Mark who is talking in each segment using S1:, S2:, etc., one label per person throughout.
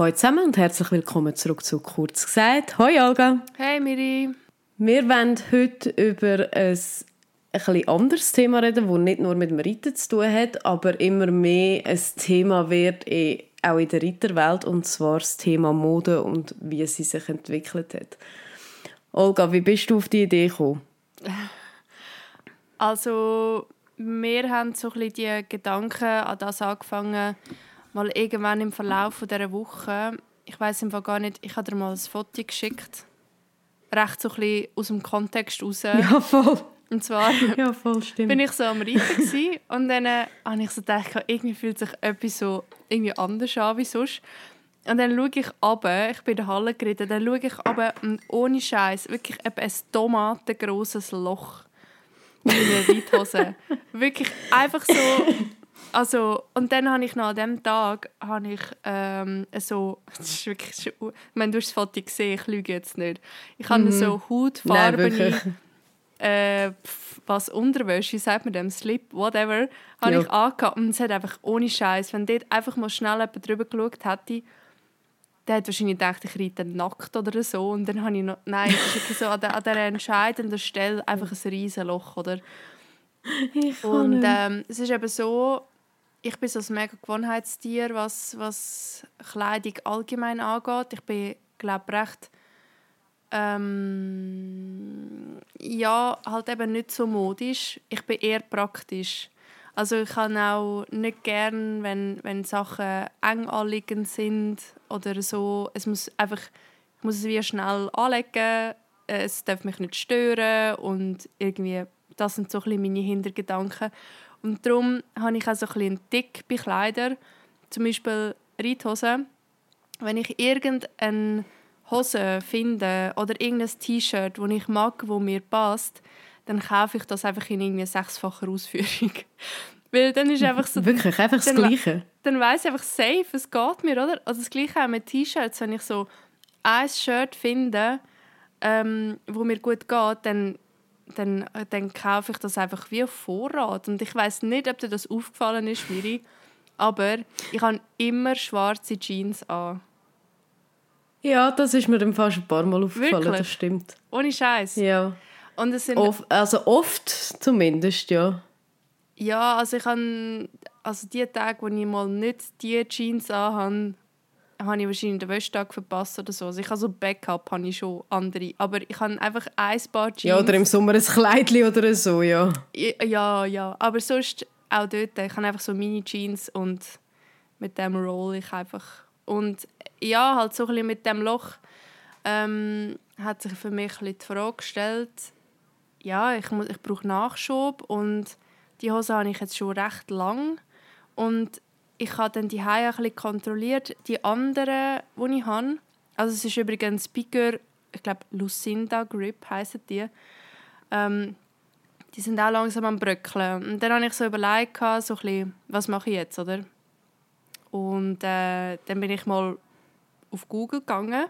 S1: Hallo zusammen und herzlich willkommen zurück zu «Kurz gesagt». Hoi Alga.
S2: Hey Miri.
S1: Wir wollen heute über ein, ein anderes Thema reden, das nicht nur mit dem Reiten zu tun hat, aber immer mehr ein Thema wird eh auch in der Reiterwelt, und zwar das Thema Mode und wie sie sich entwickelt hat. Olga, wie bist du auf die Idee gekommen?
S2: Also, wir haben so ein bisschen die Gedanken an das angefangen, mal irgendwann im Verlauf dieser Woche. Ich weiß einfach gar nicht, ich habe dir mal ein Foto geschickt. Recht so ein bisschen aus dem Kontext raus.
S1: Ja, voll.
S2: Und zwar
S1: ja, voll,
S2: bin ich so am Reiten und dann äh, habe ich so gedacht, irgendwie fühlt sich etwas so irgendwie anders an wie sonst. Und dann schaue ich runter, ich bin in der Halle geritten, dann schaue ich runter und ohne Scheiß wirklich ein tomatengroßes Loch in meiner Reithose. wirklich einfach so also, und dann habe ich noch an diesem Tag habe ich, ähm, so, das ist wirklich, ich meine, du hast das Foto gesehen, ich lüge jetzt nicht. Ich habe mhm. so hautfarbene, äh, was Unterwäsche, sagt man dem, Slip, whatever, habe ja. ich angehabt und es hat einfach ohne Scheiß, wenn dort einfach mal schnell jemand drüber geschaut hätte, der hat wahrscheinlich gedacht, ich reite nackt oder so und dann habe ich noch, nein, es ist so an, der, an dieser entscheidenden Stelle einfach ein riesen Loch, oder? und ähm, es ist eben so, ich bin so ein mega Gewohnheitstier, was, was Kleidung allgemein angeht. Ich bin, glaube recht ähm, ja, halt eben nicht so modisch. Ich bin eher praktisch. Also ich kann auch nicht gern, wenn, wenn Sachen eng anliegend sind oder so. Es muss einfach, ich muss es wie schnell anlegen. Es darf mich nicht stören und irgendwie, das sind so ein bisschen meine Hintergedanken. Und darum habe ich auch so ein bisschen dick bei Kleidern. Zum Beispiel Reithosen. Wenn ich irgendeine Hose finde oder irgendein T-Shirt, das ich mag, wo mir passt, dann kaufe ich das einfach in irgendwie sechsfacher Ausführung. Weil dann ist einfach so...
S1: Wirklich, einfach das Gleiche?
S2: Dann weiss ich einfach safe, es geht mir, oder? Also das Gleiche auch mit T-Shirts. Wenn ich so ein Shirt finde, ähm, wo mir gut geht, dann dann, dann kaufe ich das einfach wie auf Vorrat. Und ich weiß nicht, ob dir das aufgefallen ist, Miri, aber ich habe immer schwarze Jeans an.
S1: Ja, das ist mir dann fast ein paar Mal aufgefallen, Wirklich? das stimmt.
S2: Ohne Scheiß.
S1: Ja.
S2: Und es sind
S1: Of, also oft zumindest, ja.
S2: Ja, also ich habe also die Tage, wo ich mal nicht die Jeans anhabe, habe ich wahrscheinlich den Wäschtag verpasst oder so. Also ich habe so Backup, habe ich schon andere. Aber ich habe einfach ein paar Jeans.
S1: Ja, oder im Sommer ein Kleidchen oder so, ja.
S2: Ja, ja. Aber sonst auch dort, ich habe einfach so Mini-Jeans und mit dem roll ich einfach. Und ja, halt so ein bisschen mit dem Loch ähm, hat sich für mich ein bisschen die Frage gestellt, ja, ich, muss, ich brauche Nachschub und die Hose habe ich jetzt schon recht lang und ich habe dann die ein bisschen kontrolliert. Die anderen, die ich habe, also es ist übrigens Speaker, ich glaube Lucinda Grip heißen die. Ähm, die sind auch langsam am bröckeln. Und dann habe ich so überlegt, so ein bisschen, was mache ich jetzt, oder? Und äh, dann bin ich mal auf Google gegangen.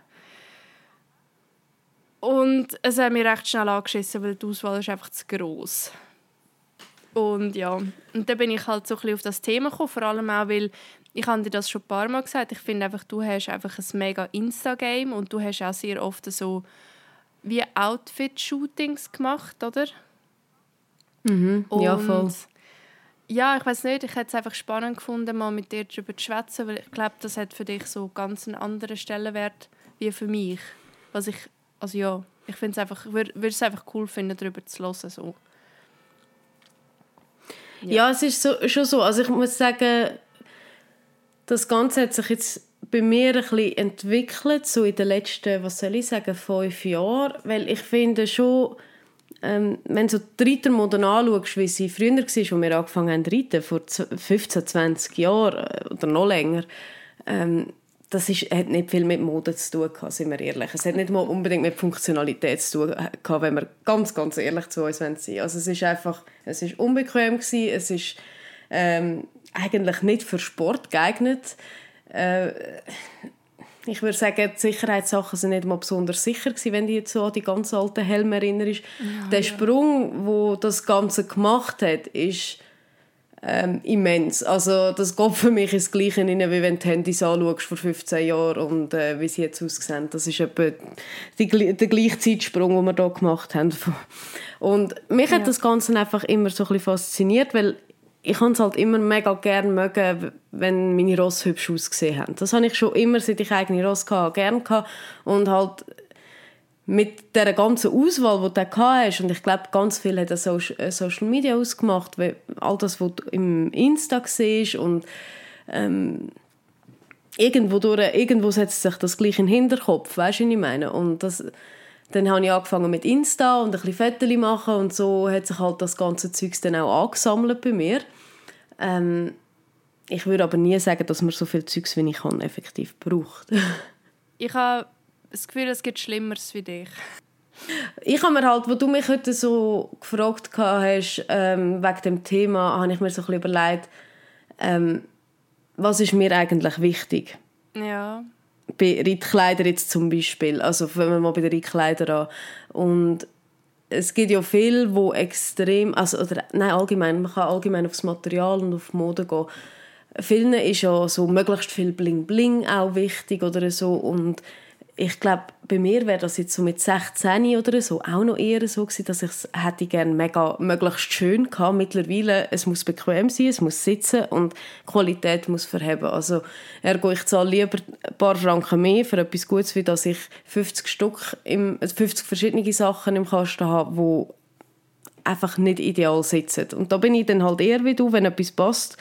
S2: Und es hat mir recht schnell angeschissen, weil die Auswahl ist einfach zu gross. Und ja, und dann bin ich halt so ein bisschen auf das Thema gekommen, vor allem auch, weil ich habe dir das schon ein paar Mal gesagt, ich finde einfach, du hast einfach ein mega Insta-Game und du hast auch sehr oft so wie Outfit-Shootings gemacht, oder?
S1: Mhm, ja, voll.
S2: Ja, ich weiß nicht, ich hätte es einfach spannend gefunden, mal mit dir darüber zu schwätzen, weil ich glaube, das hat für dich so ganz einen anderen Stellenwert wie für mich. Was ich, also ja, ich finde es einfach, würde es einfach cool finden, darüber zu hören, so.
S1: Ja. ja, es ist so, schon so. Also ich muss sagen, das Ganze hat sich jetzt bei mir ein bisschen entwickelt, so in den letzten, was soll ich sagen, fünf Jahren. Weil ich finde schon, ähm, wenn du die Reitermode anschaust, wie sie früher war, als wir angefangen haben zu reiten, vor 15, 20 Jahren äh, oder noch länger, ähm, das ist, hat nicht viel mit Mode zu tun gehabt, sind wir ehrlich. Es hat nicht mal unbedingt mit Funktionalität zu tun gehabt, wenn wir ganz, ganz ehrlich zu uns sein wollen. Also es ist einfach, es ist unbequem gewesen, es ist ähm, eigentlich nicht für Sport geeignet. Äh, ich würde sagen, die Sicherheitssachen sind nicht mal besonders sicher gewesen, wenn du jetzt so an die ganz alten Helme erinnerst. Ja, Der Sprung, wo das Ganze gemacht hat, ist ähm, immens. Also das geht für mich ins Gleiche rein, wie wenn du Handys anschaust vor 15 Jahren und äh, wie sie jetzt aussehen. Das ist etwa die, der gleiche Zeitsprung, den wir hier gemacht haben. Und mich ja. hat das Ganze einfach immer so ein bisschen fasziniert, weil ich habe es halt immer mega gerne mögen, wenn meine Ross hübsch ausgesehen haben. Das habe ich schon immer, seit ich eigene Ross hatte, gerne gehabt. Und halt mit der ganzen Auswahl, die du hast, und ich glaube, ganz viel hat das äh, Social Media ausgemacht, weil all das, was du im Insta siehst und ähm, irgendwo, durch, irgendwo setzt sich das gleich in den Hinterkopf, weißt du, was ich meine? Und das, dann habe ich angefangen mit Insta und ein bisschen Fotos machen und so hat sich halt das ganze Zeug dann auch angesammelt bei mir. Ähm, ich würde aber nie sagen, dass man so viel Zeugs wie ich kann, effektiv braucht.
S2: ich habe das Gefühl, es gibt Schlimmeres wie dich.
S1: Ich habe mir halt, wo du mich heute so gefragt hast, ähm, wegen dem Thema, habe ich mir so ein bisschen überlegt, ähm, was ist mir eigentlich wichtig?
S2: Ja.
S1: Bei Reitkleidern jetzt zum Beispiel, also wenn wir mal bei den Reitkleidern an. Und es gibt ja viel, wo extrem, also oder nein allgemein, man kann allgemein aufs Material und auf Mode gehen. Vielen ist ja so möglichst viel Bling Bling auch wichtig oder so und ich glaube, bei mir wäre das jetzt so mit 16 oder so auch noch eher so gewesen, dass ich es hätte gerne mega möglichst schön gehabt. Mittlerweile, es muss bequem sein, es muss sitzen und die Qualität muss verheben. Also ergo, ich zahle lieber ein paar Franken mehr für etwas Gutes, wie dass ich 50 Stück, im, 50 verschiedene Sachen im Kasten habe, wo einfach nicht ideal sitzen. Und da bin ich dann halt eher wie du, wenn etwas passt,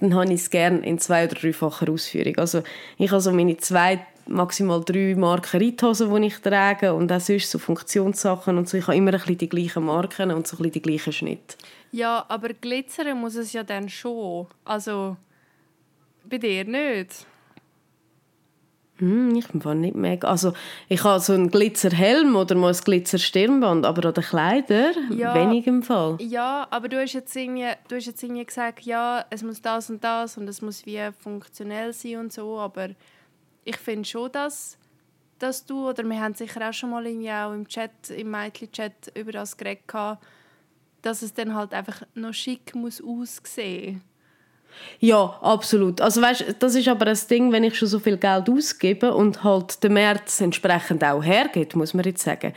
S1: dann habe ich es gerne in zwei- oder dreifacher Ausführung. Also ich habe so meine zwei maximal drei Marken Reithosen, die ich trage und auch sonst so Funktionssachen und so. Ich habe immer ein bisschen die gleichen Marken und so ein bisschen die gleichen Schnitte.
S2: Ja, aber glitzern muss es ja dann schon. Also bei dir nicht?
S1: Hm, ich bin nicht mega. Also ich habe so einen Glitzerhelm oder mal ein Glitzerstirnband, aber an den Kleidern ja, wenig im Fall.
S2: Ja, aber du hast, jetzt irgendwie, du hast jetzt irgendwie gesagt, ja, es muss das und das und es muss wie funktionell sein und so, aber ich finde schon, dass, dass du, oder wir haben sicher auch schon mal irgendwie auch im Chat, im Mädchen-Chat über das geredet, dass es dann halt einfach noch schick muss aussehen
S1: ja, absolut. Also weißt, das ist aber das Ding, wenn ich schon so viel Geld ausgebe und halt der März entsprechend auch hergeht, muss man jetzt sagen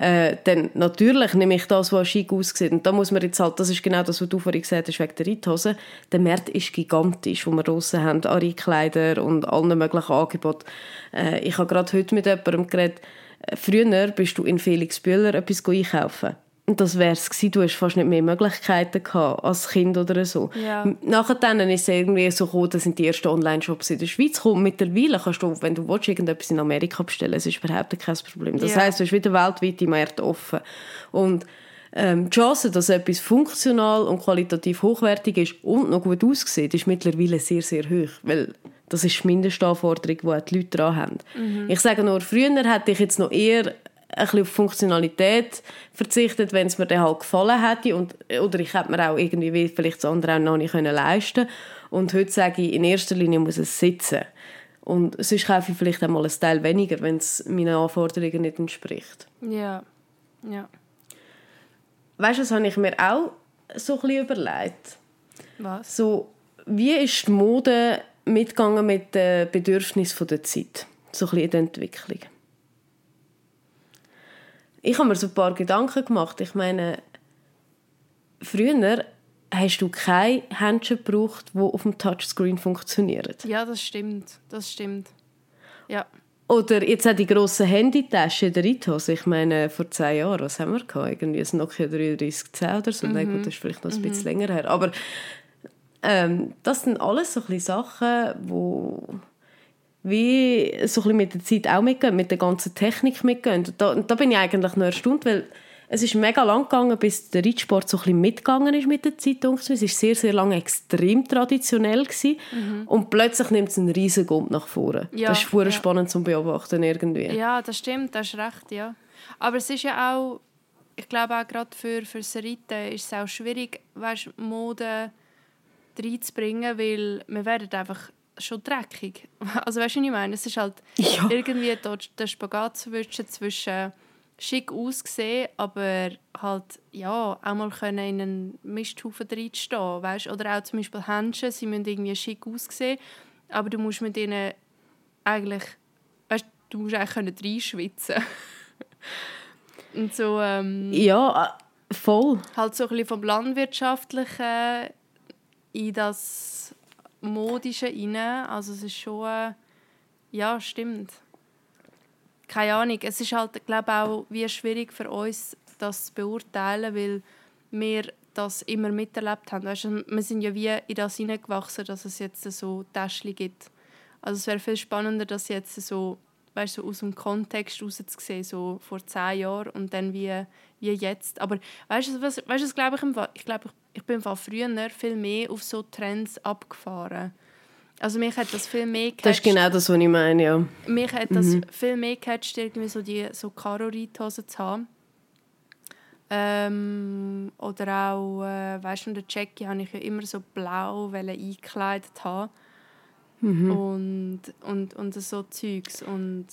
S1: äh, dann natürlich nehme ich das, was schick aussieht. Und da muss man jetzt halt, das ist genau das, was du vorhin gesagt hast, wegen der Reithose. Der Markt ist gigantisch, wo wir draussen haben, an Reitkleider und allen möglichen Angeboten. Äh, ich habe gerade heute mit jemandem geredet, äh, früher bist du in Felix Bühler etwas einkaufen und das wäre es gewesen. Du hast fast nicht mehr Möglichkeiten gehabt als Kind oder so.
S2: Ja.
S1: Nachher dann ist es irgendwie so gekommen, dass sind die ersten Online-Shops in der Schweiz gekommen. Mittlerweile kannst du, wenn du willst, irgendetwas in Amerika bestellen, das ist überhaupt kein Problem. Das ja. heisst, du hast wieder weltweit im Markt offen. Und ähm, die Chance, dass etwas funktional und qualitativ hochwertig ist und noch gut aussieht, ist mittlerweile sehr, sehr hoch. Weil das ist die Mindestanforderung, die die Leute daran haben. Mhm. Ich sage nur, früher hätte ich jetzt noch eher ein bisschen auf Funktionalität verzichtet, wenn es mir dann halt gefallen hätte. Und, oder ich hätte mir auch irgendwie vielleicht das andere auch noch nicht können leisten Und heute sage ich, in erster Linie muss es sitzen. Und sonst kaufe ich vielleicht einmal ein Teil weniger, wenn es meinen Anforderungen nicht entspricht.
S2: Ja, ja.
S1: Weißt du, das habe ich mir auch so ein bisschen überlegt.
S2: Was?
S1: So, wie ist die Mode mitgegangen mit den Bedürfnissen der Zeit? So ein bisschen in der Entwicklung ich habe mir so ein paar Gedanken gemacht. Ich meine, früher hast du kein Händchen gebraucht, wo auf dem Touchscreen funktioniert.
S2: Ja, das stimmt. Das stimmt. Ja.
S1: Oder jetzt auch die grossen Handytaschen in der Reithose. Ich meine, vor zehn Jahren, was haben wir gehabt? Irgendwie ein Nokia 3310 oder so. Mhm. Nein, gut, das ist vielleicht noch ein mhm. bisschen länger her. Aber ähm, das sind alles so ein Sachen, wo wie so ein mit der Zeit auch mitgehen, mit der ganzen Technik mitgehen. Und da, da bin ich eigentlich noch erstaunt, weil es ist mega lang gegangen, bis der Reitsport so ein bisschen mitgegangen ist mit der Zeit. Es war sehr, sehr lange extrem traditionell. Mhm. Und plötzlich nimmt es einen riesen Gump nach vorne. Ja, das ist ja. spannend zu beobachten irgendwie.
S2: Ja, das stimmt, das ist recht, ja. Aber es ist ja auch, ich glaube auch gerade für, für das Reiten ist es auch schwierig, weißt, Mode reinzubringen, weil wir werden einfach schon dreckig. Also weißt du, was ich meine? Es ist halt ja. irgendwie dort der Spagat zwischen, zwischen schick ausgesehen, aber halt, ja, auch mal können in einen Misthaufen reinstehen, weißt? Oder auch zum Beispiel Händchen, sie müssen irgendwie schick aussehen, aber du musst mit ihnen eigentlich, weißt, du musst eigentlich können reinschwitzen Und so, ähm,
S1: Ja, äh, voll.
S2: halt so ein bisschen vom Landwirtschaftlichen in das Modische rein. Also es ist schon... Äh, ja, stimmt. Keine Ahnung. Es ist halt, glaube auch wie schwierig für uns, das zu beurteilen, weil wir das immer miterlebt haben. Weißt, du, wir sind ja wie in das hineingewachsen, dass es jetzt so Täschchen gibt. Also es wäre viel spannender, das jetzt so, weißt, so aus dem Kontext raus zu sehen, so vor zehn Jahren und dann wie, wie jetzt. Aber weißt du, was, was glaube ich, ich glaube, ich, ich bin im früher viel mehr auf so Trends abgefahren. Also mich hat das viel mehr
S1: gecatcht. Das ist genau das, was ich meine, ja.
S2: Mich hat das mhm. viel mehr gecatcht, irgendwie so die so Karo-Reithosen zu haben. Ähm, oder auch, äh, weißt du, der Jackie habe ich ja immer so blau eingekleidet haben. Mhm. Und, und, und so Zeugs. Und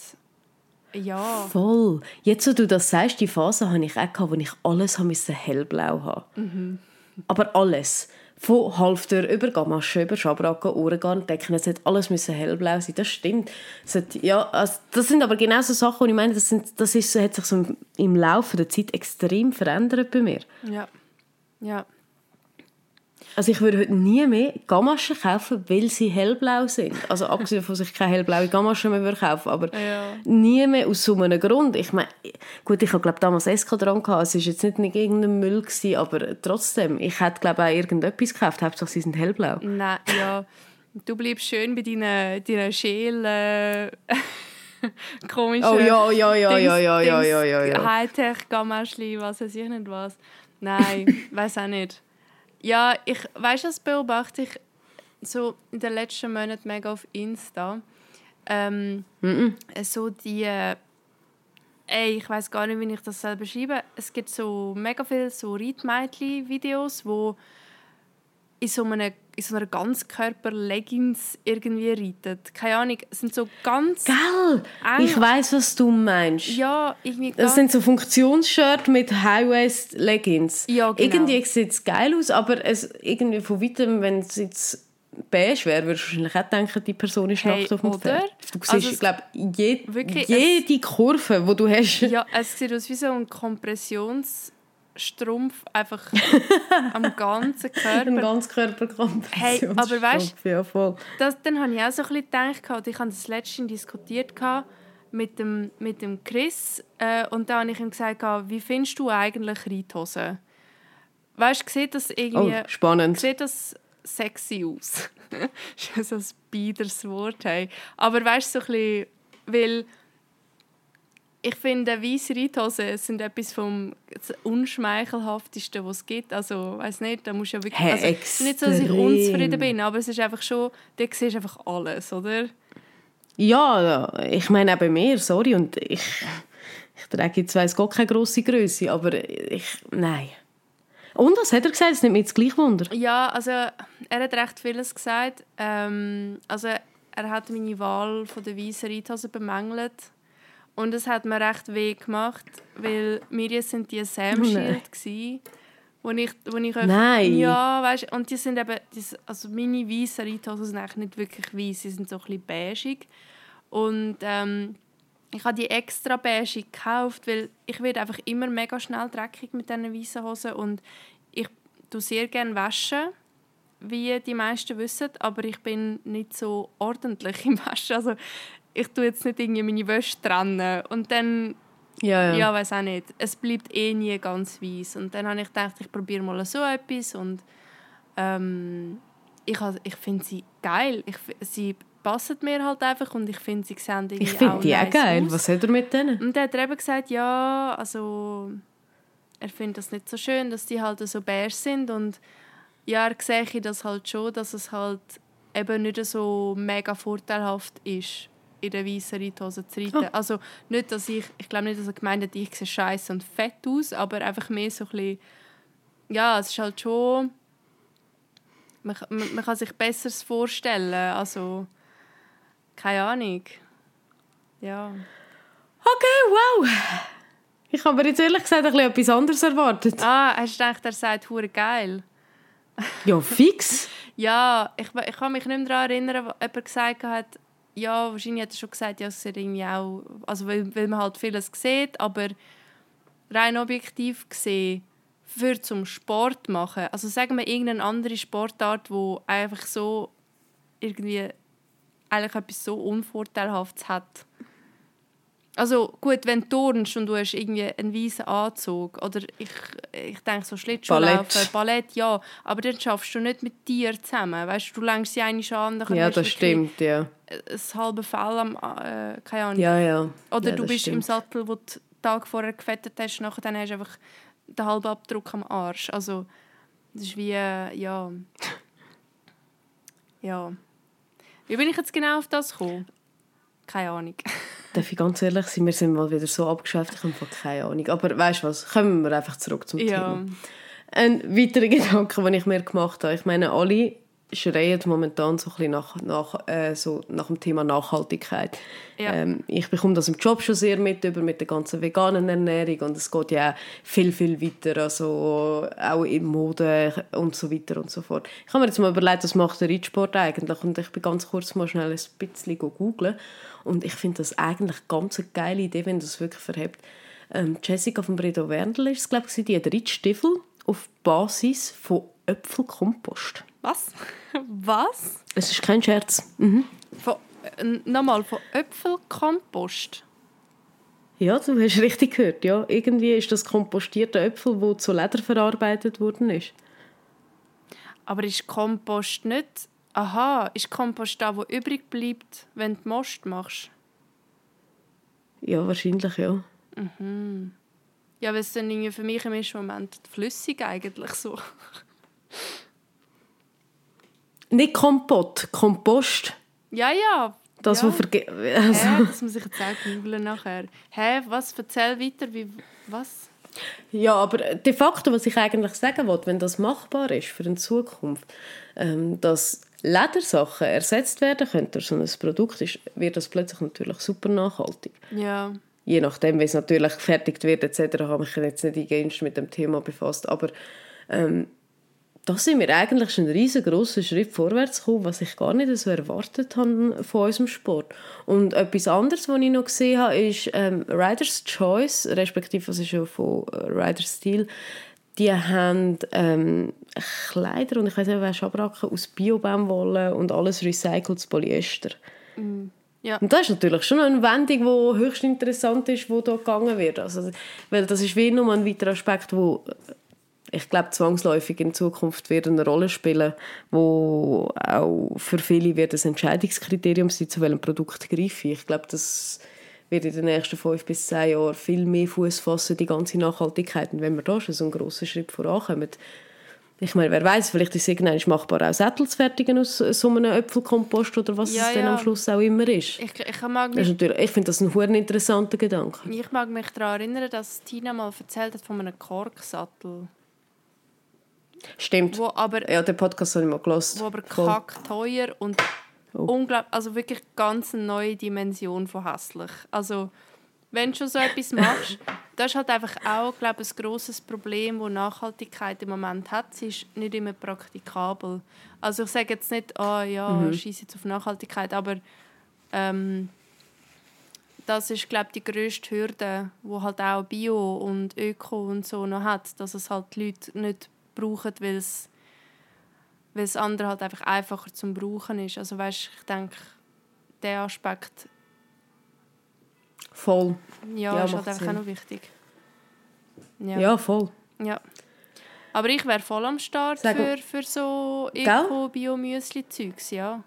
S2: ja.
S1: Voll. Jetzt, wo du das sagst, die Phase hatte ich auch, gehabt, wo ich alles hellblau haben mhm. Aber alles von Halftür über Gamaschen, über Schabracke, Ohrengarn, Decken, es hat alles müssen hellblau sein, das stimmt. Das, hat, ja, also das sind aber genau so Sachen, die ich meine, das, sind, das ist, hat sich so im, im Laufe der Zeit extrem verändert bei mir.
S2: Ja, ja.
S1: Also ich würde heute nie mehr Gamaschen kaufen, weil sie hellblau sind. Also abgesehen von sich keine hellblaue Gamaschen mehr kaufen, aber
S2: ja.
S1: nie mehr aus so einem Grund. Ich meine, gut, ich habe glaube damals Esco dran gehabt. Es war jetzt nicht, nicht irgendein Müll gewesen, aber trotzdem, ich hätte glaube auch irgendetwas gekauft. Hauptsache sie sind hellblau.
S2: Nein, ja. Du bleibst schön bei deinen, deinen Schälen. Äh, komischen
S1: oh, ja, ja, ja, Dings, ja, ja, Dings, ja, ja, ja, ja.
S2: Hightech-Gamaschen, was weiß ich nicht was. Nein, weiß auch nicht. Ja, ich weiß, das beobachte ich so in den letzten Monaten mega auf Insta. Ähm, mm -mm. So die. Äh, ey, ich weiß gar nicht, wie ich das selber beschreibe. Es gibt so mega viele so Reitmädchen-Videos, wo in so einem in so einer Ganzkörper-Leggings irgendwie reitet. Keine Ahnung, es sind so ganz...
S1: Gell, ich weiß was du meinst.
S2: Ja, irgendwie...
S1: Das sind so Funktionsshirts mit High-Waist-Leggings.
S2: Ja, genau.
S1: Irgendwie sieht es geil aus, aber es irgendwie von weitem, wenn es jetzt beige wäre, würdest du wahrscheinlich auch denken, die Person ist hey, nackt auf dem oder? Pferd. Du siehst, also ich glaube, je, jede Kurve, die du hast...
S2: Ja, es sieht aus wie so ein Kompressions Strumpf einfach am ganzen Körper.
S1: Am ganzen Körper
S2: Hey, aber weißt du, ja, dann habe ich auch so ein bisschen gedacht, ich habe das letztens diskutiert mit dem, mit dem Chris äh, und da habe ich ihm gesagt, wie findest du eigentlich Reithosen? Weißt du, sieht das irgendwie...
S1: Oh, spannend.
S2: Sieht das sexy aus? das ist so ein biederes Wort. Hey. Aber weißt du, so ein bisschen, weil ich finde, weiße Reithosen sind etwas vom unschmeichelhaftesten, was es gibt. Also, weiß nicht, da musst du ja wirklich...
S1: Hey,
S2: also, nicht so, dass ich unzufrieden bin, aber es ist einfach schon... Du siehst einfach alles, oder?
S1: Ja, ich meine auch bei mir, sorry, und ich, ich trage jetzt weiss Gott keine grosse Größe, aber ich... Nein. Und was hat er gesagt? Das nimmt mich jetzt gleich Wunder.
S2: Ja, also er hat recht vieles gesagt. Ähm, also er hat meine Wahl von der weißen Reithose bemängelt und es hat mir recht weh gemacht, weil mir sind die Sam Shield gsi, wo ich, wo ich
S1: Nein.
S2: ja, weißt, und die sind eben, die, also meine weißen Reithosen sind eigentlich nicht wirklich weiß, sie sind so ein bisschen beigig und ähm, ich habe die extra beige gekauft, weil ich werde einfach immer mega schnell dreckig mit diesen weißen Hosen und ich tue sehr gerne waschen, wie die meisten wissen, aber ich bin nicht so ordentlich im Waschen. Also ich tue jetzt nicht irgendwie meine Wäsche trennen und dann
S1: ja, ja.
S2: ja weiß auch nicht. Es bleibt eh nie ganz weiß und dann habe ich gedacht, ich probiere mal so etwas und ähm, ich, ich finde sie geil. Ich, sie passen mir halt einfach und ich finde sie sehen
S1: Ich finde die auch geil. Aus. Was hat er mit denen?
S2: Und er hat eben gesagt, ja, also er findet das nicht so schön, dass die halt so beige sind und ja, er sehe das halt schon, dass es halt eben nicht so mega vorteilhaft ist in der weißen Reithose zu reiten. Oh. Also nicht, dass ich, ich glaube nicht, dass er gemeint hat, ich sehe scheiße und fett aus, aber einfach mehr so ein bisschen, ja, es ist halt schon, man, man, man kann sich Besseres vorstellen, also keine Ahnung. Ja.
S1: Okay, wow. Ich habe mir jetzt ehrlich gesagt ein bisschen etwas anderes erwartet.
S2: Ah, hast du gedacht, er sagt «hure geil»?
S1: Ja, fix.
S2: Ja, ich, ich kann mich nicht mehr daran erinnern, wo jemand gesagt hat, ja, wahrscheinlich hat er schon gesagt, es ist irgendwie auch, also weil, weil man halt vieles sieht, aber rein objektiv gesehen, für zum Sport machen, also sagen wir irgendeine andere Sportart, wo einfach so irgendwie eigentlich etwas so Unvorteilhaftes hat. Also gut, wenn du turnst und du hast irgendwie einen weißen Anzug oder ich, ich denke so Schlittschuhlaufen,
S1: Ballett.
S2: Ballett, ja, aber dann schaffst du nicht mit dir zusammen, weißt du, du lenkst sie eine an, dann
S1: Ja, das stimmt, ja.
S2: ein halbes Fell am, äh, keine Ahnung.
S1: Ja, ja.
S2: Oder
S1: ja,
S2: du bist im
S1: stimmt.
S2: Sattel, wo du den Tag vorher gefettet hast, nachher dann hast du einfach den halben Abdruck am Arsch. Also, das ist wie, äh, ja... Ja. Wie bin ich jetzt genau auf das gekommen? Keine Ahnung.
S1: Darf ich ganz ehrlich sein, wir sind mal wieder so abgeschweift, ich habe keine Ahnung. Aber weißt du was, kommen wir einfach zurück zum
S2: Ja.
S1: Thema. Ein weiterer Gedanke, den ich mir gemacht habe, ich meine, alle schreien momentan so ein bisschen nach, nach, äh, so nach dem Thema Nachhaltigkeit.
S2: Ja.
S1: Ähm, ich bekomme das im Job schon sehr mit, über mit der ganzen veganen Ernährung und es geht ja auch viel, viel weiter, also auch in Mode und so weiter und so fort. Ich habe mir jetzt mal überlegt, was macht der Reitsport eigentlich und ich bin ganz kurz mal schnell ein bisschen googeln und ich finde das eigentlich ganz eine geile Idee, wenn das wirklich verhebt. Ähm, Jessica von Bredow Werndl ist es, glaube ich, die hat Reitstiefel auf Basis von Äpfelkompost.
S2: Was? Was?
S1: Es ist kein Scherz. Mhm.
S2: Von, äh, nochmal, von Äpfelkompost?
S1: Ja, du hast richtig gehört. Ja, irgendwie ist das kompostierte Äpfel, wo zu Leder verarbeitet worden ist.
S2: Aber ist Kompost nicht... Aha, ist Kompost da, wo übrig bleibt, wenn du Most machst?
S1: Ja, wahrscheinlich ja.
S2: Ja, weil es dann irgendwie für mich im ersten Moment flüssig eigentlich so.
S1: Nicht Kompott, Kompost.
S2: Ja, ja.
S1: Das,
S2: ja.
S1: verge
S2: Hä,
S1: also,
S2: das muss ich jetzt auch googeln nachher. Hä, was? Erzähl weiter, wie... Was?
S1: Ja, aber de facto, was ich eigentlich sagen wollte, wenn das machbar ist für eine Zukunft, ähm, dass Ledersachen ersetzt werden können durch so ein Produkt, ist, wird das plötzlich natürlich super nachhaltig.
S2: Ja.
S1: je nachdem, wie es natürlich gefertigt wird etc., habe ich mich jetzt nicht eingehend mit dem Thema befasst, aber ähm, da sind wir eigentlich schon einen riesengroßen Schritt vorwärts gekommen, was ich gar nicht so erwartet habe von unserem Sport. Und etwas anderes, was ich noch gesehen habe, ist ähm, Riders Choice, respektive was ist ja von äh, Riders Steel, die haben ähm, Kleider und ich weiß nicht, wer Schabracken aus Biobaumwolle und alles recyceltes Polyester.
S2: Ja.
S1: Und das ist natürlich schon eine Wendung, die höchst interessant ist, die hier gegangen wird. Also, weil das ist wie nur ein weiterer Aspekt, wo ich glaube, zwangsläufig in Zukunft wird eine Rolle spielen, wo auch für viele wird ein Entscheidungskriterium sein, zu welchem Produkt greife ich. Ich glaube, das wird in den nächsten fünf bis zehn Jahren viel mehr Fuß fassen, die ganze Nachhaltigkeit. Und wenn wir da schon so einen grossen Schritt vorankommen, ich meine, wer weiß, vielleicht ist es irgendwann machbar, auch Sättel zu fertigen aus so einem Äpfelkompost oder was
S2: Ja,
S1: es dann
S2: ja.
S1: am Schluss auch immer ist.
S2: Ich, ich, mag
S1: Das ist ich finde das ein verdammt interessanter Gedanke.
S2: ich mag mich daran erinnern, dass Tina mal erzählt hat von einem Korksattel.
S1: Stimmt.
S2: Wo aber,
S1: Ja, den Podcast habe ich mal gehört.
S2: wo aber
S1: Voll.
S2: kack teuer und
S1: Oh.
S2: unglaublich, also wirklich ganz eine neue Dimension von hässlich. Also, wenn du schon so etwas machst, das ist halt einfach auch, glaube ich, ein grosses Problem, das Nachhaltigkeit im Moment hat. Sie ist nicht immer praktikabel. Also ich sage jetzt nicht, ah ja,
S1: Mhm.
S2: scheiß jetzt auf Nachhaltigkeit, aber ähm, das ist, glaube ich, die grösste Hürde, wo halt auch Bio und Öko und so noch hat, dass es halt die Leute nicht brauchen, weil es weil das andere halt einfach einfacher zum Brauchen ist. Also weißt, ich denke, der Aspekt
S1: Voll.
S2: ja,
S1: Ja,
S2: ist halt einfach
S1: Sinn.
S2: auch noch wichtig.
S1: Ja,
S2: Ja.
S1: voll.
S2: ja. Aber ich wäre voll am Start
S1: Sag-
S2: für, für so? Eco-Bio-Müsli-Zeugs, ja.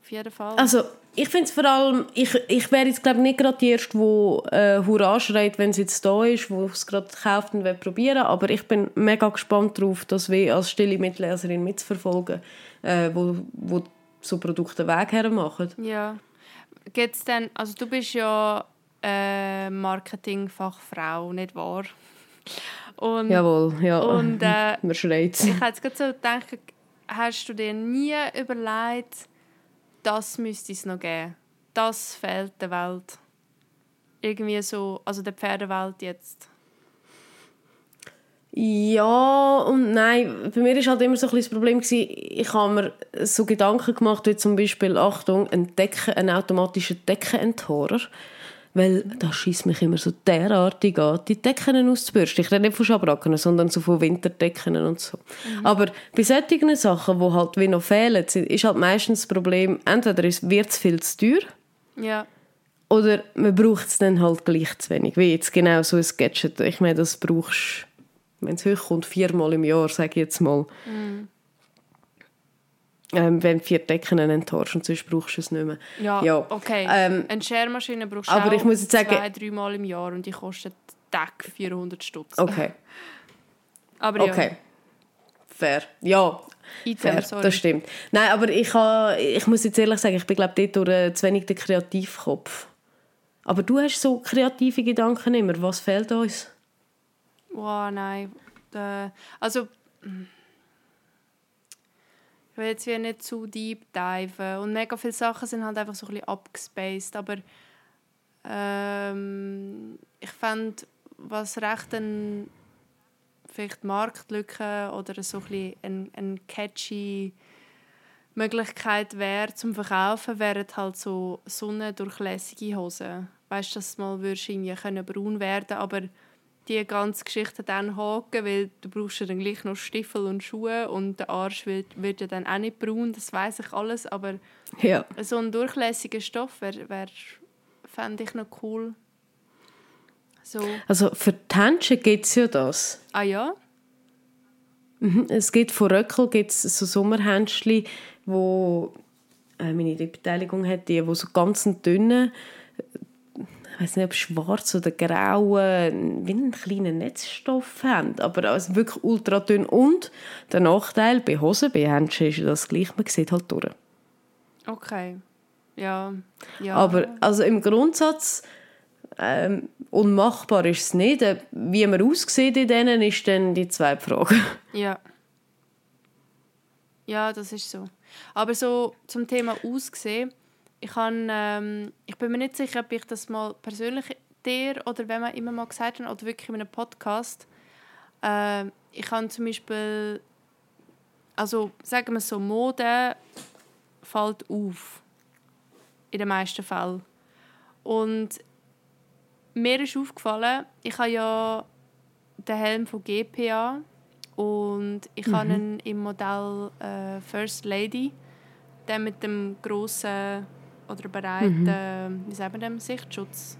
S2: Auf jeden Fall.
S1: Also, ich finde es vor allem, ich, ich wäre jetzt glaube nicht gerade die Erste, die äh, Hurra schreit, wenn es jetzt da ist, wo es gerade kauft und will probieren aber ich bin mega gespannt darauf, das wie als stille Mitleserin mitzuverfolgen, äh, wo, wo so Produkte Weg her machen.
S2: Ja. Gibt's denn, also du bist ja äh, Marketingfachfrau, nicht wahr? Und,
S1: Jawohl, ja.
S2: und äh,
S1: Man schreit.
S2: ich hätte gerade so gedacht, hast du dir nie überlegt, das müsste es noch geben? Das fehlt der Welt. irgendwie so, also der Pferdewelt jetzt?
S1: Ja und nein. Bei mir war halt immer so ein das Problem, gewesen, ich habe mir so Gedanken gemacht, wie zum Beispiel, Achtung, ein, Decken, ein automatischer Deckenenthorer. Weil das schießt mich immer so derartig an, die Decken auszubürsten. Ich rede nicht von Schabracken, sondern so von Winterdecken und so. Mhm. Aber bei solchen Sachen, die halt wie noch fehlen, ist halt meistens das Problem, entweder wird es viel zu teuer,
S2: Ja.
S1: oder man braucht es dann halt gleich zu wenig. Wie jetzt genau so ein Gadget. Ich meine, das brauchst wenn es hochkommt, viermal im Jahr, sage ich jetzt mal. Ähm, wenn du vier Decken enttäuscht und sonst brauchst du es nicht mehr.
S2: Ja,
S1: Ja,
S2: okay.
S1: ähm,
S2: Eine Schermaschine brauchst du
S1: aber
S2: auch
S1: ich muss jetzt sagen-
S2: zwei, dreimal im Jahr und die kostet Deck 400 Stutz.
S1: Okay,
S2: Aber ja,
S1: okay. Fair. Ja, fair,
S2: sorry.
S1: das stimmt. Nein, aber ich, ha, ich muss jetzt ehrlich sagen, ich bin glaube dort durch äh, zu wenig der Kreativkopf. Aber du hast so kreative Gedanken immer. Was fehlt uns?
S2: Wow, nein. Äh, also, ich will jetzt nicht zu deep diven. Und mega viele Sachen sind halt einfach so ein bisschen abgespaced. Aber ähm, ich fand, was recht ein vielleicht Marktlücke oder so ein bisschen ein, ein catchy Möglichkeit wäre zum Verkaufen, wären halt so sonnendurchlässige Hosen. Weißt du, dass mal können braun werden aber die ganze Geschichte dann haken, weil du brauchst ja dann gleich noch Stiefel und Schuhe und der Arsch wird, wird ja dann auch nicht braun, das weiß ich alles, aber
S1: Ja.
S2: so ein durchlässiger Stoff wäre, wär, fände ich noch cool. So,
S1: Also für die Händchen gibt es ja das.
S2: ah ja?
S1: Mhm. Es gibt von Röckel gibt's so Sommerhändchen, wo äh, meine Beteiligung hat, die, wo so ganz dünnen, ich weiß nicht, ob schwarz oder grauen, wie einen kleinen Netzstoff haben, aber also wirklich ultra dünn. Und der Nachteil bei Hosen, bei Händchen ist das gleich, man sieht halt durch.
S2: Okay. Ja. ja.
S1: Aber also im Grundsatz ähm, unmachbar ist es nicht. Äh, Wie man aussieht in denen, ist dann die zweite Frage.
S2: Ja. Ja, das ist so. Aber so zum Thema Aussehen, ich, kann, ähm, ich bin mir nicht sicher, ob ich das mal persönlich dir oder wenn man immer mal gesagt hat, oder wirklich in einem Podcast, ähm, ich habe zum Beispiel, also sagen wir so, Mode fällt auf. In den meisten Fällen. Und mir ist aufgefallen, ich habe ja den Helm von GPA und ich habe ihn im Modell äh, First Lady, der mit dem grossen oder breiten, wie sagt man dem, Sichtschutz.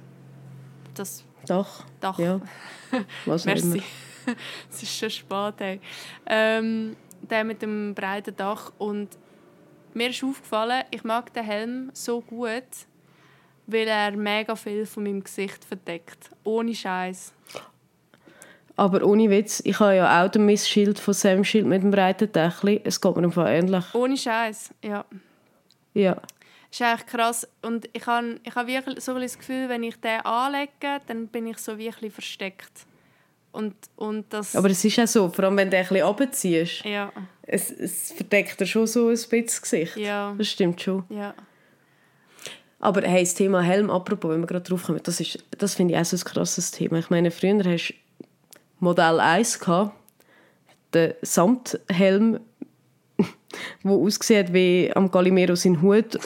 S2: Das
S1: Doch,
S2: Dach.
S1: ja. Was
S2: Merci. es ist schon spät. Hey. Ähm, der mit dem breiten Dach. Und mir ist aufgefallen, ich mag den Helm so gut, weil er mega viel von meinem Gesicht verdeckt. Ohne Scheiß.
S1: Aber ohne Witz, ich habe ja auch den Missschild von Sam Schild mit dem breiten Dächli. Es geht mir einfach ähnlich.
S2: Ohne Scheiß, ja.
S1: Ja.
S2: Das ist eigentlich krass. Und ich habe ich hab wirklich so ein das Gefühl, wenn ich den anlege, dann bin ich so wirklich versteckt. Und, und das...
S1: Aber es ist auch so, vor allem wenn du ein bisschen runterziehst,
S2: ja,
S1: es, es verdeckt dir schon so ein bisschen das Gesicht.
S2: Ja.
S1: Das stimmt schon.
S2: ja.
S1: Aber hey, das Thema Helm, apropos, wenn wir gerade drauf kommen, das, ist, das finde ich auch so ein krasses Thema. Ich meine, früher hast du Modell 1 gehabt, den Samthelm, der ausgesehen wie am Galimero sein Hut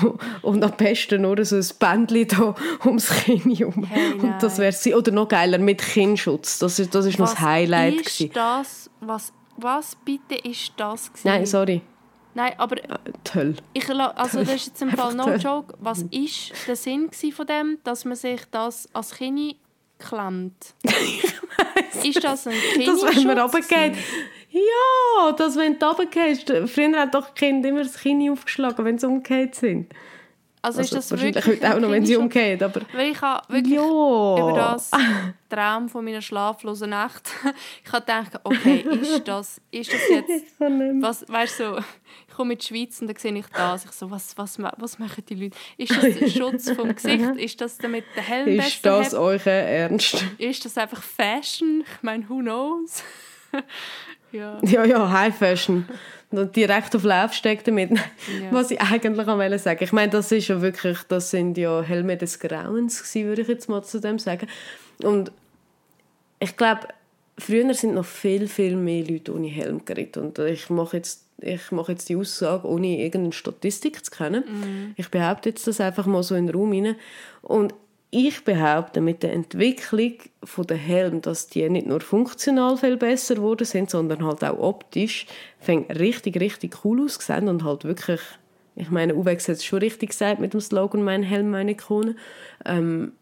S1: und am besten nur so ein Bändchen da ums Kinn herum.
S2: Hey,
S1: und das wäre sie. Oder noch geiler, mit Kinnschutz. Das ist, das ist noch das Highlight.
S2: ist
S1: gewesen.
S2: das? Was, was bitte ist das? gewesen?
S1: Nein, sorry.
S2: Nein, aber
S1: Toll.
S2: ich, also das ist jetzt im Fall no joke. Was ist der Sinn von dem, dass man sich das als Kind klemmt? Ist das ein
S1: Das, wenn man runtergeht. Ja, das, wenn du runtergehst. Früher hat doch die Kinder immer das Kinn aufgeschlagen, wenn sie umgekehrt sind.
S2: Also, ist das
S1: wahrscheinlich
S2: wirklich
S1: heute auch noch, wenn sie umgehen. Aber
S2: Weil ich habe wirklich
S1: ja.
S2: über das Traum von meiner schlaflosen Nacht. ich habe gedacht, okay, ist das, ist das jetzt. Was, weißt du, so, ich komme in die Schweiz und dann sehe ich das. Ich so, was, was, was machen die Leute? Ist das der Schutz vom Gesicht? Ist das damit der Helm
S1: Ist das euer Ernst?
S2: Ist das einfach Fashion? Ich meine, who knows? Ja.
S1: Ja, ja, High Fashion. direkt auf Lauf steckt damit.
S2: Ja.
S1: Was ich eigentlich am wollte sagen. Ich meine, das ist ja wirklich, das sind ja Helme des Grauens gewesen, würde ich jetzt mal zu dem sagen. Und ich glaube, früher sind noch viel, viel mehr Leute ohne Helm geritten. Und ich mache jetzt, ich mache jetzt die Aussage, ohne irgendeine Statistik zu kennen. Ich behaupte jetzt das einfach mal so in den Raum hinein. Und ich behaupte, mit der Entwicklung der Helm, dass die nicht nur funktional viel besser geworden sind, sondern halt auch optisch, fängt richtig, richtig cool ausgesehen und halt wirklich, ich meine, Uwex hat es schon richtig gesagt mit dem Slogan «Mein Helm, meine Krone». Ähm,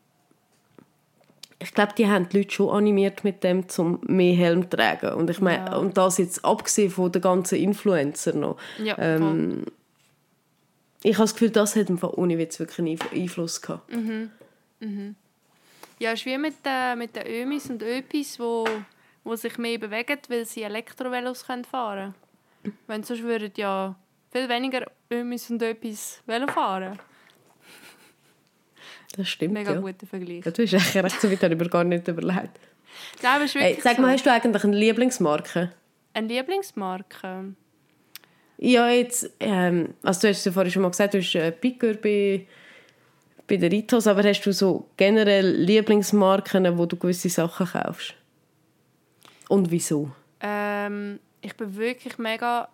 S1: ich glaube, die haben die Leute schon animiert mit dem, zum mehr Helm zu tragen. Und ich meine,
S2: Ja.
S1: und das jetzt abgesehen von den ganzen Influencer noch.
S2: Ja,
S1: Ähm, ich habe das Gefühl, das hat im Fall ohne Witz wirklich einen Einf- Einfluss gehabt.
S2: Ja, es ist wie mit, äh, mit den Ömis und Öpis, wo, wo sich mehr bewegen, weil sie Elektrovelos können fahren können. Wenn sonst würden ja viel weniger Ömis und Öpis Velo fahren.
S1: Das stimmt,
S2: Mega
S1: ja.
S2: guter Vergleich.
S1: Ja, du hast echt recht, so weit habe ich mir gar nicht überlegt.
S2: Nein, aber es ist
S1: Hey, sag mal,
S2: so.
S1: hast du eigentlich eine Lieblingsmarke?
S2: Eine Lieblingsmarke?
S1: Ja, jetzt, ähm, also du hast ja vorhin schon mal gesagt, du hast äh, Picker bei, bei den Ritos, aber hast du so generell Lieblingsmarken, wo du gewisse Sachen kaufst? Und wieso?
S2: Ähm, ich bin wirklich mega,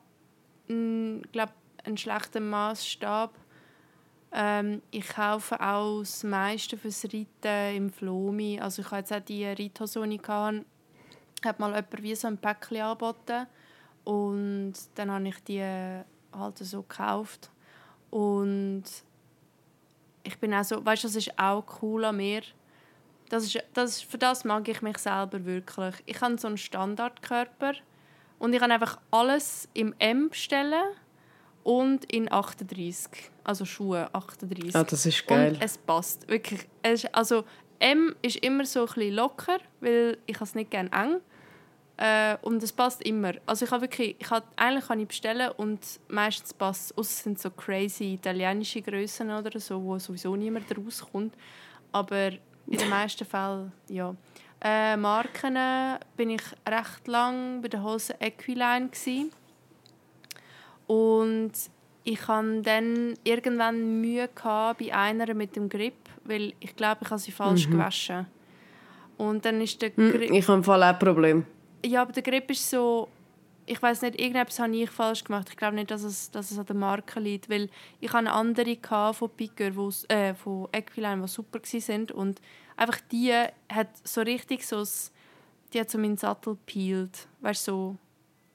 S2: glaube ein schlechter Maßstab. Ähm, ich kaufe auch das meiste fürs Reiten im Flomi. Also ich habe jetzt auch die Reithose, die ich hatte, hat mal jemand wie so ein Päckchen angeboten und dann habe ich die halt so gekauft und ich bin auch so, weißt du, das ist auch cool an mir. Das ist, das, für das mag ich mich selber wirklich. Ich habe so einen Standardkörper und ich kann einfach alles im M bestellen und in 38, also Schuhe 38.
S1: Ah, das ist geil.
S2: Und es passt wirklich. Es ist, also M ist immer so ein bisschen locker, weil ich es nicht gerne eng. Äh, und es passt immer. Also ich habe wirklich, ich habe, eigentlich kann ich bestellen und meistens passt es. Es sind so crazy italienische Größen oder so, wo sowieso niemand rauskommt. Aber in den meisten Fällen, ja. Äh, Marken äh, bin ich recht lang bei der Hose Equiline gsi und ich hatte dann irgendwann Mühe gehabt bei einer mit dem Grip, weil ich glaube, ich habe sie falsch gewaschen. Und dann ist der
S1: Hm,
S2: Grip...
S1: Ich habe im Fall auch ein Problem.
S2: Ja, aber der Grip ist so... Ich weiß nicht, irgendetwas habe ich falsch gemacht. Ich glaube nicht, dass es, dass es an der Marke liegt, weil ich hatte eine andere von Picker, wo's- äh, von Equiline, die super waren. Und einfach die hat so richtig so... Die hat so meinen Sattel gepeelt. Weißt du,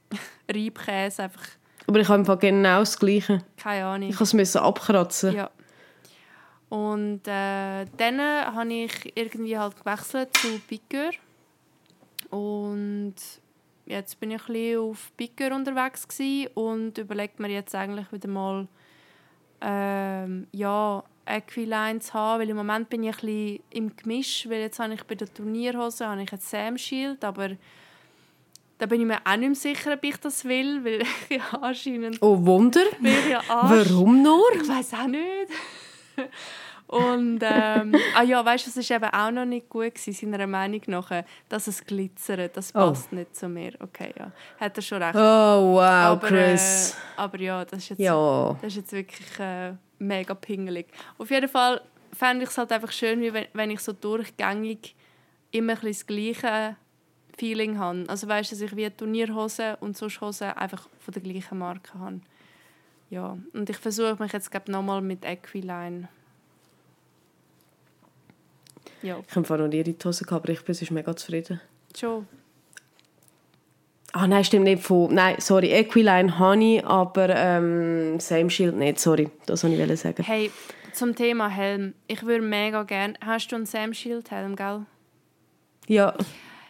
S2: so... Reibkäse, einfach...
S1: Aber ich habe genau das Gleiche.
S2: Keine Ahnung.
S1: Ich musste es abkratzen.
S2: Ja. Und äh, dann habe ich irgendwie halt gewechselt zu Picker. Und jetzt bin ich ein bisschen auf Picker unterwegs und überlegt mir jetzt eigentlich wieder mal ähm, ja, Equiline zu haben, weil im Moment bin ich ein bisschen im Gemisch, weil jetzt habe ich bei der Turnierhose habe ich ein Sam Shield, aber da bin ich mir auch nicht mehr sicher, ob ich das will, weil ich ja anscheinend
S1: Oh, Wunder.
S2: ja.
S1: Warum nur?
S2: Ich weiß auch nicht. Und ähm, ah ja, weißt du, es war eben auch noch nicht gut gewesen, seiner Meinung nach, dass es glitzert. Das
S1: Oh.
S2: passt nicht zu mir. Okay, ja, hat er schon recht.
S1: Oh, wow,
S2: aber,
S1: Chris.
S2: Äh, aber ja, das ist jetzt,
S1: Ja.
S2: das ist jetzt wirklich äh, mega pingelig. Auf jeden Fall fände ich es halt einfach schön, wie wenn, wenn ich so durchgängig immer ein das gleiche Feeling habe. Also weißt du, dass ich wie Turnierhosen und sonst Hosen einfach von der gleichen Marke habe. Ja, und ich versuche mich jetzt glaube nochmal mit Equiline. Ja,
S1: Ich habe noch nie die Hose gehabt, aber ich bin sonst mega zufrieden.
S2: schon.
S1: Ah nein, stimmt nicht. Von, nein, sorry, Equiline ich, aber ähm, Same Shield nicht. Sorry, das wollte ich sagen.
S2: Hey, zum Thema Helm. Ich würde mega gerne... Hast du einen Sam Shield Helm, gell?
S1: Ja,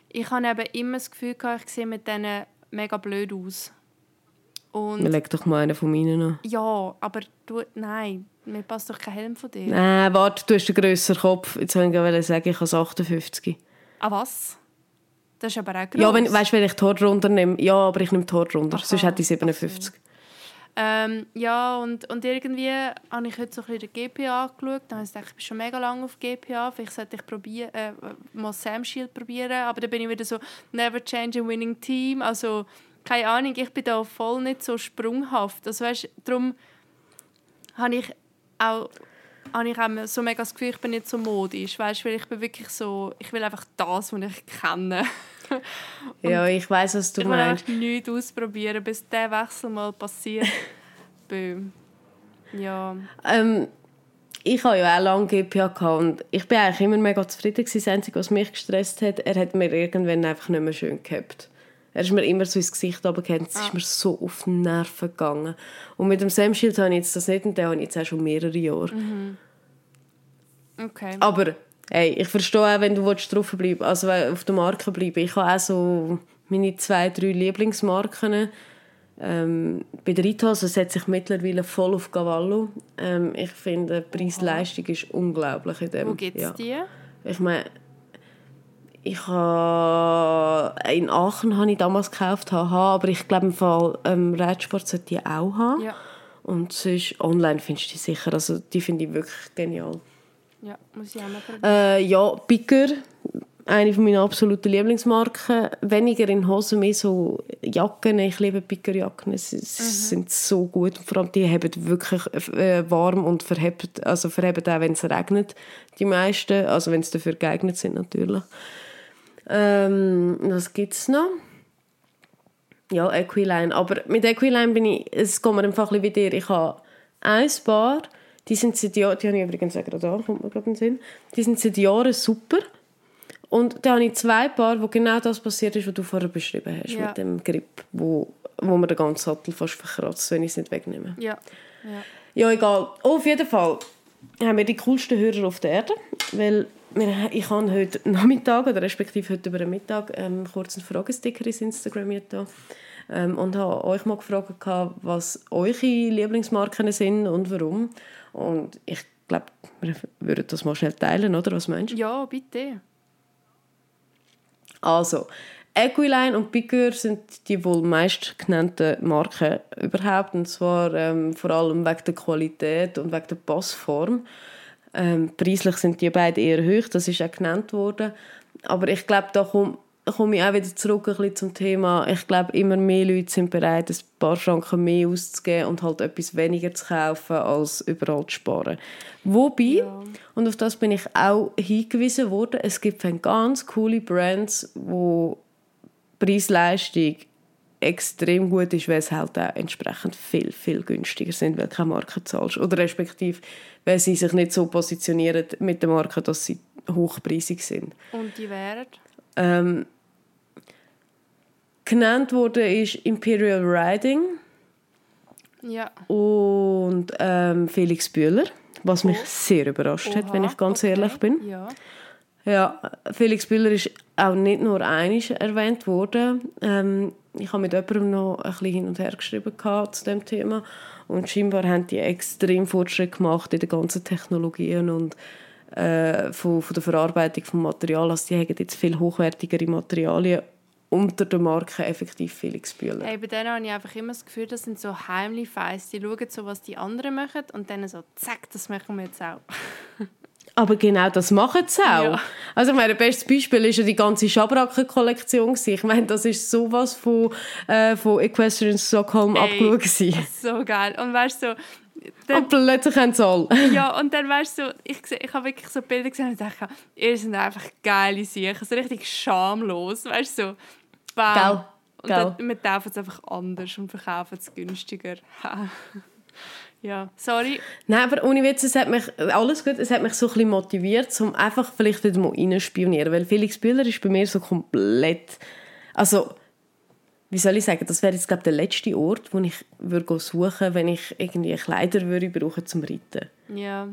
S2: Ich habe eben immer das Gefühl, gehabt, ich sehe mit denen mega blöd aus. Und
S1: leg doch mal einen von meinen an.
S2: ja, aber du, nein, mir passt doch kein Helm von dir.
S1: Nein, warte, du hast einen grösseren Kopf. Jetzt wollte ich sagen, ich habe 58.
S2: Ah, was? Das ist aber auch gross.
S1: Ja, wenn, weißt du, wenn ich die Haare runter nehme? Ja, aber ich nehme die Haare runter.
S2: Aha,
S1: Sonst hätte ich 57.
S2: Ähm, ja, und, und irgendwie habe ich heute so ein bisschen den GPA angeschaut. Dann habe ich gedacht, ich bin schon mega lange auf GPA. Vielleicht sollte ich probieren, äh, mal Sam Shield probieren. Aber dann bin ich wieder so, never change a winning team. Also keine Ahnung, ich bin da voll nicht so sprunghaft. Also weißt, darum habe ich auch habe ich auch so mega das Gefühl, ich bin nicht so modisch, weißt, weil ich bin wirklich so, ich will einfach das, was ich kenne.
S1: ja, ich weiß, was du
S2: ich
S1: meinst.
S2: Ich will nichts ausprobieren, bis der Wechsel mal passiert. Böhm. Ja.
S1: Ähm, ich habe ja auch lange GPA gehabt und ich bin eigentlich immer mega zufrieden gewesen. Das Einzige, was mich gestresst hat, er hat mir irgendwann einfach nicht mehr schön gehabt. Er ist mir immer so ins Gesicht runtergefallen. Es ah. ist mir so auf die Nerven gegangen. Und mit dem Sam Shield habe ich jetzt das nicht und den habe ich jetzt auch schon mehrere Jahre.
S2: Mhm. Okay.
S1: Aber hey, ich verstehe auch, wenn du drauf bleiben also auf der Marke bleiben. Ich habe auch so meine zwei, drei Lieblingsmarken. Ähm, bei der Ritos setze ich mittlerweile voll auf Cavallo. Ähm, ich finde, die Preis-Leistung ist unglaublich in dem.
S2: Wo gibt es
S1: ja.
S2: die?
S1: Ich meine, ich habe in Aachen habe ich damals gekauft, haha, aber ich glaube im Fall ähm, Radsport sollte die auch haben.
S2: Ja.
S1: Und sonst online findest du die sicher, also die finde ich wirklich genial.
S2: Ja, muss ich auch mal probieren.
S1: Äh, ja, Picker, eine von meinen absoluten Lieblingsmarken. Weniger in Hosen, mehr so Jacken. Ich liebe Pickerjacken. Sie, mhm. sind so gut. Und vor allem die haben wirklich äh, warm und verheben, also verheben auch, wenn es regnet. Die meisten, also wenn sie dafür geeignet sind natürlich. Ähm, was gibt es noch? Ja, Equiline. Aber mit Equiline bin ich, es kommt mir einfach ein wie dir. Ich habe ein Paar, die sind seit Jahren, die habe ich übrigens auch gerade da, kommt mir gerade in den Sinn. Die sind seit Jahren super. Und da habe ich zwei Paar, wo genau das passiert ist, was du vorher beschrieben hast, ja. mit dem Grip, wo, wo man den ganzen Sattel fast verkratzt, wenn ich es nicht wegnehme.
S2: Ja. ja.
S1: Ja, egal. Oh, auf jeden Fall haben wir die coolsten Hörer auf der Erde, weil ich habe heute Nachmittag, oder respektive heute über den Mittag, ähm, kurz einen Fragesticker ins Instagram da ähm, und habe euch mal gefragt, was eure Lieblingsmarken sind und warum. Und ich glaube, wir würden das mal schnell teilen, oder? Was meinst du?
S2: Ja, bitte.
S1: Also, Equiline und Picure sind die wohl meist genannten Marken überhaupt. Und zwar ähm, vor allem wegen der Qualität und wegen der Passform. Ähm, preislich sind die beiden eher hoch, das ist auch genannt worden. Aber ich glaube, da komme komm ich auch wieder zurück ein bisschen zum Thema. Ich glaube, immer mehr Leute sind bereit, ein paar Franken mehr auszugeben und halt etwas weniger zu kaufen, als überall zu sparen. Wobei, ja. und auf das bin ich auch hingewiesen worden, es gibt ganz coole Brands, wo Preis-Leistung extrem gut ist, weil es halt auch entsprechend viel, viel günstiger sind, weil du keine Marke zahlst. Oder respektive, weil sie sich nicht so positionieren mit der Marke, dass sie hochpreisig sind.
S2: Und die wären?
S1: Ähm, genannt wurde ist Imperial Riding.
S2: Ja.
S1: Und ähm, Felix Bühler, was mich oh. sehr überrascht Oha. hat, wenn ich ganz okay. ehrlich bin.
S2: Ja.
S1: Ja, Felix Bühler ist auch nicht nur einig erwähnt worden. Ähm, ich habe mit jemandem noch ein bisschen hin und her geschrieben zu dem Thema und scheinbar haben die extrem Fortschritte gemacht in den ganzen Technologien und äh, von, von der Verarbeitung des Materials. Also die haben jetzt viel hochwertigere Materialien unter der Marke effektiv Felix Bühler.
S2: Hey, bei denen habe ich einfach immer das Gefühl, das sind so heimliche Feis. Die schauen so, was die anderen machen und dann so, zack, das machen wir jetzt auch.
S1: Aber genau das machen sie auch. Ja. Also ich meine, bestes Beispiel ist ja die ganze Schabracken-Kollektion. Ich meine, das ist sowas von, äh, von Equestrian Stockholm Ey, abgeschaut.
S2: So geil. Und weißt du,
S1: dann, und plötzlich haben sie alle.
S2: ja, und dann weißt du, ich, ich habe wirklich so Bilder gesehen und dachte, ihr seid einfach geile Sachen, so richtig schamlos, weißt du, so, bam. Gell. Und Gell. dann, wir kaufen es einfach anders und verkaufen es günstiger. Ja, sorry.
S1: Nein, aber ohne Witz, es hat mich, alles gut, es hat mich so ein bisschen motiviert, um einfach vielleicht wieder mal reinspionieren, weil Felix Bühler ist bei mir so komplett, also, wie soll ich sagen, das wäre jetzt, glaube der letzte Ort, wo ich würde suchen wenn ich irgendwie Kleider würde brauchen zum Reiten.
S2: Ja.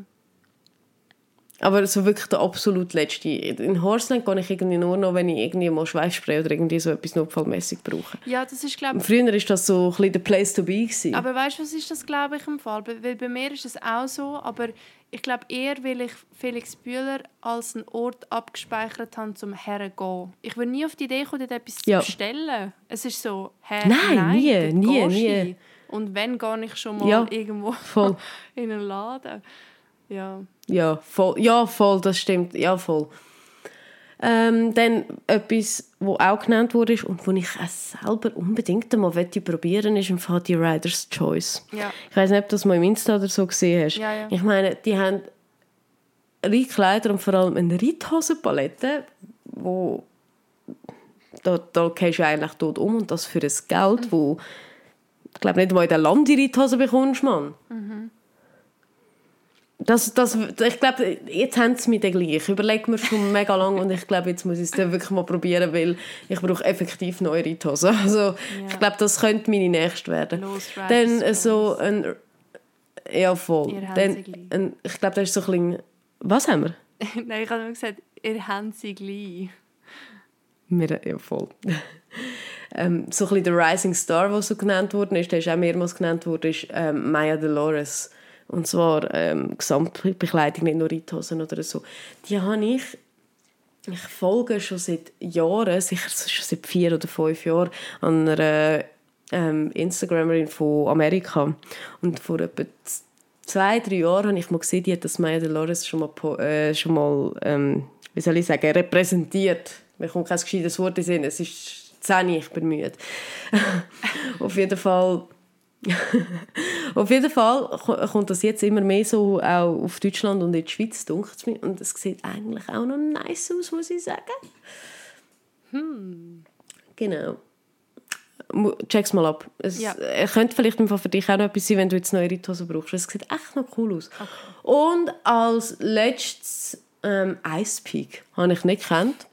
S1: Aber so wirklich der absolut letzte. In Horseland gehe ich irgendwie nur noch, wenn ich irgendwie mal Schweißspray oder irgendwie so etwas notfallmäßig brauche.
S2: Ja, das ist glaube
S1: Früher war das so ein bisschen der Place to be. Gewesen.
S2: Aber weißt du, was ist das glaube ich im Fall? Weil bei mir ist es auch so, aber ich glaube eher, weil ich Felix Bühler als einen Ort abgespeichert habe, zum hergehen. Ich würde nie auf die Idee kommen, dort etwas ja. zu bestellen. Es ist so, hä,
S1: nein, nein nie, nie, nie.
S2: Und wenn, gehe ich schon mal ja, irgendwo voll. in einen Laden. Ja.
S1: Ja, voll. Ja, voll, das stimmt. Ja, voll. Ähm, dann etwas, was auch genannt wurde und wo ich auch selber unbedingt einmal probieren ist im Fall die Rider's Choice.
S2: Ja.
S1: Ich weiß nicht, ob du das mal im Insta oder so gesehen hast.
S2: Ja, ja.
S1: Ich meine, die haben Reitkleider und vor allem eine Reithosenpalette, wo da, da gehst du eigentlich tot um und das für ein Geld, wo ich glaube nicht mal in der Land die Reithose bekommst, Mann. Das, das, ich glaube, jetzt haben sie mich dann gleich. Ich überlege mir schon mega lange und ich glaube, jetzt muss ich es dann wirklich mal probieren, weil ich brauche effektiv neue Reithosen. Also ich glaube, das könnte meine nächste werden.
S2: Los,
S1: Dann äh, so ein... Ja, voll. Dann, ein, ich glaube, das ist so ein bisschen... Was haben wir?
S2: Nein, ich habe nur gesagt, ihr habt sie gleich.
S1: Wir, ja, voll. ähm, so ein bisschen der Rising Star, der so genannt worden ist, der ist auch mehrmals genannt worden, ist ähm, Maya Dolores. Und zwar ähm, Gesamtbekleidung, nicht nur Reithosen oder so. Die habe ich, ich folge schon seit Jahren, sicher schon seit vier oder fünf Jahren, an einer ähm, Instagramerin von Amerika. Und vor etwa zwei, drei Jahren habe ich mal gesehen, die hat das Maya Dolores schon mal, äh, schon mal ähm, wie soll ich sagen, repräsentiert. Mir kommt kein gescheites Wort in Sinn. Es ist 10, ich bin müde. Auf jeden Fall... auf jeden Fall ko- kommt das jetzt immer mehr so auch auf Deutschland und in die Schweiz, dunkelt es mir. Und es sieht eigentlich auch noch nice aus, muss ich sagen. Genau. Mu- Check's mal ab. Es
S2: Ja.
S1: äh, könnte vielleicht im Fall für dich auch noch etwas sein, wenn du jetzt neue Reithosen brauchst. Es sieht echt noch cool aus. Und als letztes ähm, Ice Peak. Habe ich nicht gekannt.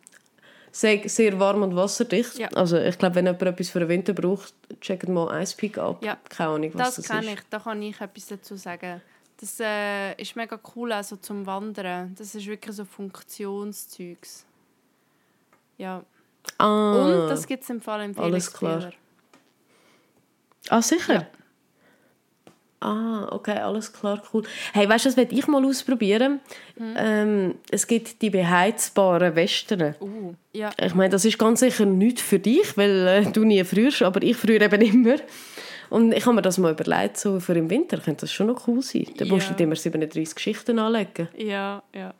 S1: Sehr, sehr warm und wasserdicht.
S2: Ja.
S1: Also ich glaube, wenn jemand etwas für den Winter braucht, checkt mal Ice Peak ab.
S2: Ja.
S1: Keine Ahnung, was
S2: Das,
S1: das,
S2: kann
S1: ist.
S2: ich, da kann ich etwas dazu sagen. Das äh, ist mega cool also zum Wandern. Das ist wirklich so Funktionszeugs. Ja.
S1: Ah,
S2: Und das gibt es im Fall im
S1: Alles klar. Ah, sicher?
S2: Ja.
S1: Ah, okay, alles klar, cool. Hey, weißt du, das werde ich mal ausprobieren.
S2: Hm.
S1: Ähm, es gibt die beheizbaren Westen.
S2: Uh, ja.
S1: Ich meine, das ist ganz sicher nicht für dich, weil äh, du nie frühst, aber ich früher eben immer. Und ich habe mir das mal überlegt, so für im Winter könnte das schon noch cool sein. Da musst du
S2: Ja.
S1: nicht immer 37 Geschichten anlegen.
S2: Ja, ja.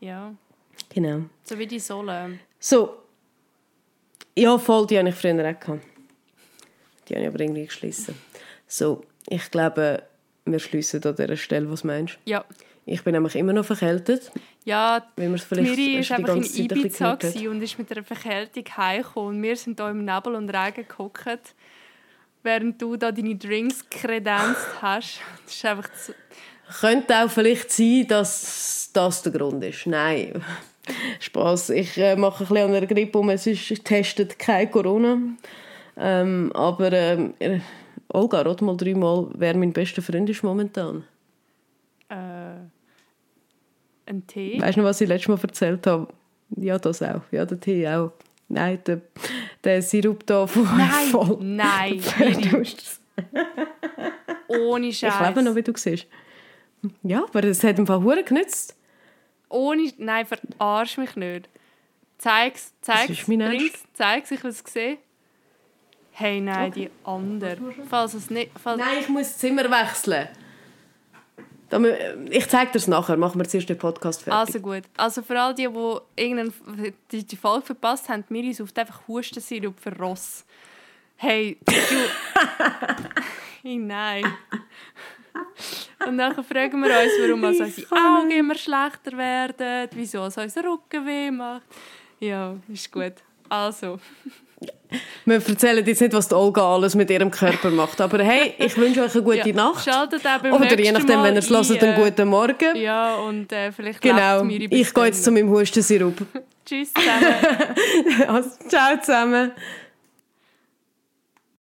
S2: Ja.
S1: Genau.
S2: So wie die Sohle.
S1: So. Ja, voll, die habe ich früher auch gehabt. Die habe ich aber irgendwie geschlossen. So, ich glaube, wir schließen an dieser Stelle. Was meinst du?
S2: Ja.
S1: Ich bin nämlich immer noch verkältet,
S2: Ja,
S1: weil vielleicht
S2: Miri
S1: die
S2: einfach in Ibiza und ist mit einer Verkältung heimgekommen. Und wir sind hier im Nebel und Regen gehockt, während du da deine Drinks kredenzt hast. Das ist einfach zu...
S1: Könnte auch vielleicht sein, dass das der Grund ist. Nein, Spaß. Ich äh, mache ein bisschen an der Grippe um. Es ist getestet kein Corona. Ähm, aber ähm, äh, Olga, rat mal dreimal, wer mein bester Freund ist momentan.
S2: Äh, ein Tee.
S1: Weißt du noch, was ich letztes Mal erzählt habe? Ja, das auch. Ja, der Tee auch. Nein, der, der Sirup da von
S2: Nein,
S1: voll.
S2: nein, ohne
S1: Ich lebe
S2: Scheiß.
S1: noch, wie du siehst. Ja, aber es hat im Fall hure genützt.
S2: Ohne, nein, verarsch mich nicht. Zeig's, zeig's, bring's, zeig's, ich will es sehen. Hey, nein, die andere. Falls es nicht, falls,
S1: Nein, ich muss das Zimmer wechseln. Mü- Ich zeige dir es nachher. Machen wir zuerst den Podcast fertig.
S2: Also gut. Also für all die, die irgendeine, die, die Folge verpasst haben, Miri sucht einfach Hustensirup für Ross. Hey, du... hey, nein. Und dann fragen wir uns, warum also unsere Augen immer schlechter werden, wieso es unser Rücken weh macht. Ja, ist gut. Also,
S1: Wir erzählen jetzt nicht, was die Olga alles mit ihrem Körper macht. Aber hey, ich wünsche euch eine gute
S2: ja,
S1: Nacht.
S2: Schaltet auch beim
S1: Oder je nachdem,
S2: Mal
S1: wenn ihr es hört,
S2: ein,
S1: einen
S2: äh,
S1: guten Morgen.
S2: Ja, und äh, vielleicht
S1: genau. Ich gehe jetzt zu meinem Hustensirup.
S2: Tschüss zusammen.
S1: also, ciao zusammen.